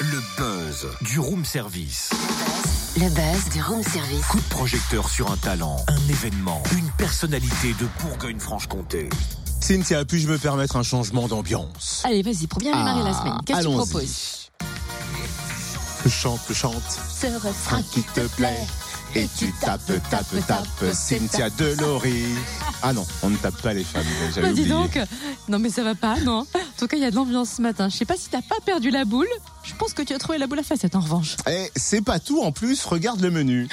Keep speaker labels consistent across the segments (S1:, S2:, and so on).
S1: Le buzz du room service.
S2: Le buzz du room service.
S1: Coup de projecteur sur un talent, un événement, une personnalité de Bourgogne-Franche-Comté.
S3: Cynthia, puis-je me permettre un changement d'ambiance?
S4: Allez, vas-y, pour bien démarrer la semaine. Qu'est-ce que tu proposes?
S3: Chante, chante,
S4: Ce refrain
S3: qui te plaît. Et tu tapes, tapes, tapes, Cynthia Delory. Ah non, on ne tape pas les femmes,
S4: Bah, dis donc, non mais ça va pas, non. En tout cas, il y a de l'ambiance ce matin. Je sais pas si t'as pas perdu la boule. Je pense que tu as trouvé la boule à facette en revanche.
S3: Et c'est pas tout, en plus, regarde le menu.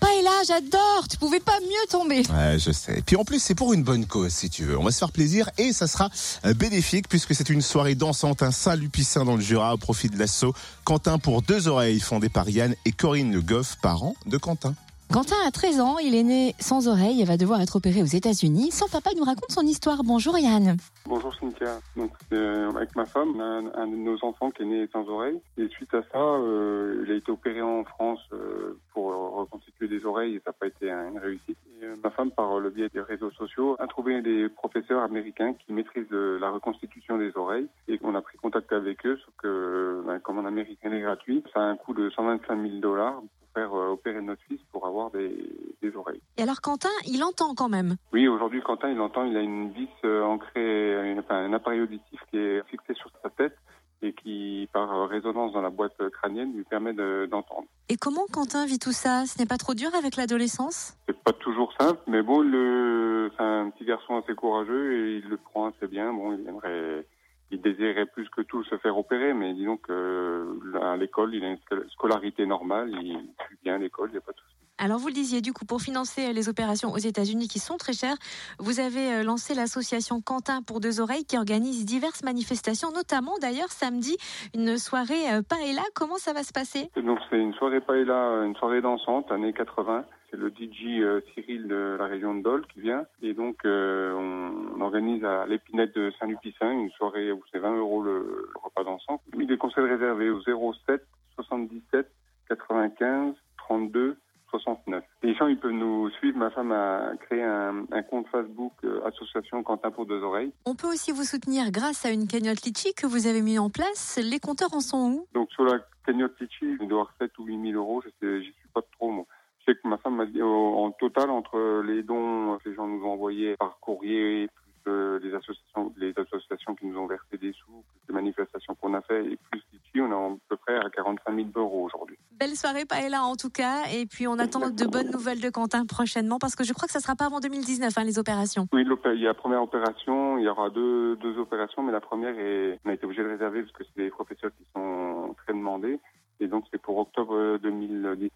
S4: Paella, j'adore. Tu pouvais pas mieux tomber.
S3: Ouais, je sais. Puis en plus, c'est pour une bonne cause, si tu veux. On va se faire plaisir et ça sera euh, bénéfique puisque c'est une soirée dansante à Saint-Lupicin dans le Jura au profit de l'assaut. Quentin pour deux oreilles, fondé par Yann et Corinne Le Goff, parents de Quentin.
S4: Quentin a 13 ans, il est né sans oreille et va devoir être opéré aux États-Unis. Son papa nous raconte son histoire. Bonjour Yann.
S5: Bonjour Cynthia. Donc euh, avec ma femme, on a un, de nos enfants qui est né sans oreille. Et suite à ça, euh, il a été opéré en France euh, pour reconstituer des oreilles et ça n'a pas été un- une réussite. Et, euh, ma femme, par le biais des réseaux sociaux, a trouvé des professeurs américains qui maîtrisent euh, la reconstitution des oreilles et on a pris contact avec eux. Sauf que euh, ben, comme en Amérique est gratuit, ça a un coût de 125 000 dollars faire euh, opérer notre fils pour avoir des, des oreilles.
S4: Et alors Quentin, il entend quand même.
S5: Oui, aujourd'hui, Quentin, il entend, il a une vis euh, ancrée, une- enfin, un appareil auditif qui est fixé sur sa tête et qui, par résonance dans la boîte crânienne, lui permet de- d'entendre.
S4: Et comment Quentin vit tout ça? Ce n'est pas trop dur avec l'adolescence?
S5: C'est pas toujours simple, mais bon, le, c'est un petit garçon assez courageux et il le prend assez bien. Bon, il aimerait, il désirait plus que tout se faire opérer, mais disons que euh, à l'école, il a une sco- scolarité normale, il suit bien l'école, il n'y a pas de souci.
S4: Alors vous le disiez, du coup, pour financer les opérations aux États-Unis qui sont très chères, vous avez euh, lancé l'association Quentin pour deux oreilles qui organise diverses manifestations, notamment d'ailleurs samedi une soirée euh, paella. Comment ça va se passer?
S5: Donc c'est une soirée paella, une soirée dansante, années 80. C'est le DJ euh, Cyril de la région de Dole qui vient. Et donc euh, on, on organise à l'épinette de Saint-Lupicin une soirée où c'est 20 euros le, le repas dansant. Il est conseil réservé au 07 77 95 32 69. Les gens, ils peuvent nous suivre. Ma femme a créé un, un compte Facebook euh, Association Quentin pour deux oreilles.
S4: On peut aussi vous soutenir grâce à une cagnotte Litchi que vous avez mis en place. Les compteurs en sont où?
S5: Donc sur la cagnotte Litchi, il doit avoir 7 ou 8 000 euros. Je sais, j'y suis pas trop, moi. Sais que ma femme m'a dit, en total, entre les dons que les gens nous ont envoyés par courrier, plus euh, les associations, les associations qui nous ont versé des sous, plus les manifestations qu'on a fait, et plus Litchi, on est à peu près à 45 000 euros aujourd'hui.
S4: Belle soirée paella en tout cas. Et puis on attend de bonnes nouvelles de Quentin prochainement parce que je crois que ça sera pas avant 2019 hein, les opérations.
S5: Oui, il y a la première opération, il y aura deux, deux opérations, mais la première, est, on a été obligé de réserver parce que c'est des professeurs qui sont très demandés. Et donc, c'est pour octobre euh, 2019.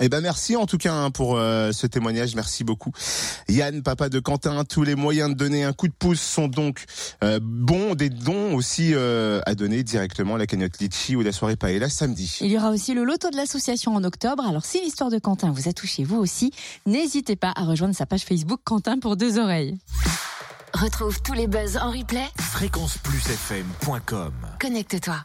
S3: Eh ben merci en tout cas hein, pour euh, ce témoignage, merci beaucoup. Yann, papa de Quentin, tous les moyens de donner un coup de pouce sont donc euh, bons, des dons aussi euh, à donner directement à la cagnotte Litchi ou la soirée Paella samedi.
S4: Il y aura aussi le loto de l'association en octobre. Alors si l'histoire de Quentin vous a touché vous aussi, n'hésitez pas à rejoindre sa page Facebook Quentin pour deux oreilles.
S2: Retrouve tous les buzz en replay.
S1: Fréquenceplusfm.com
S2: Connecte-toi.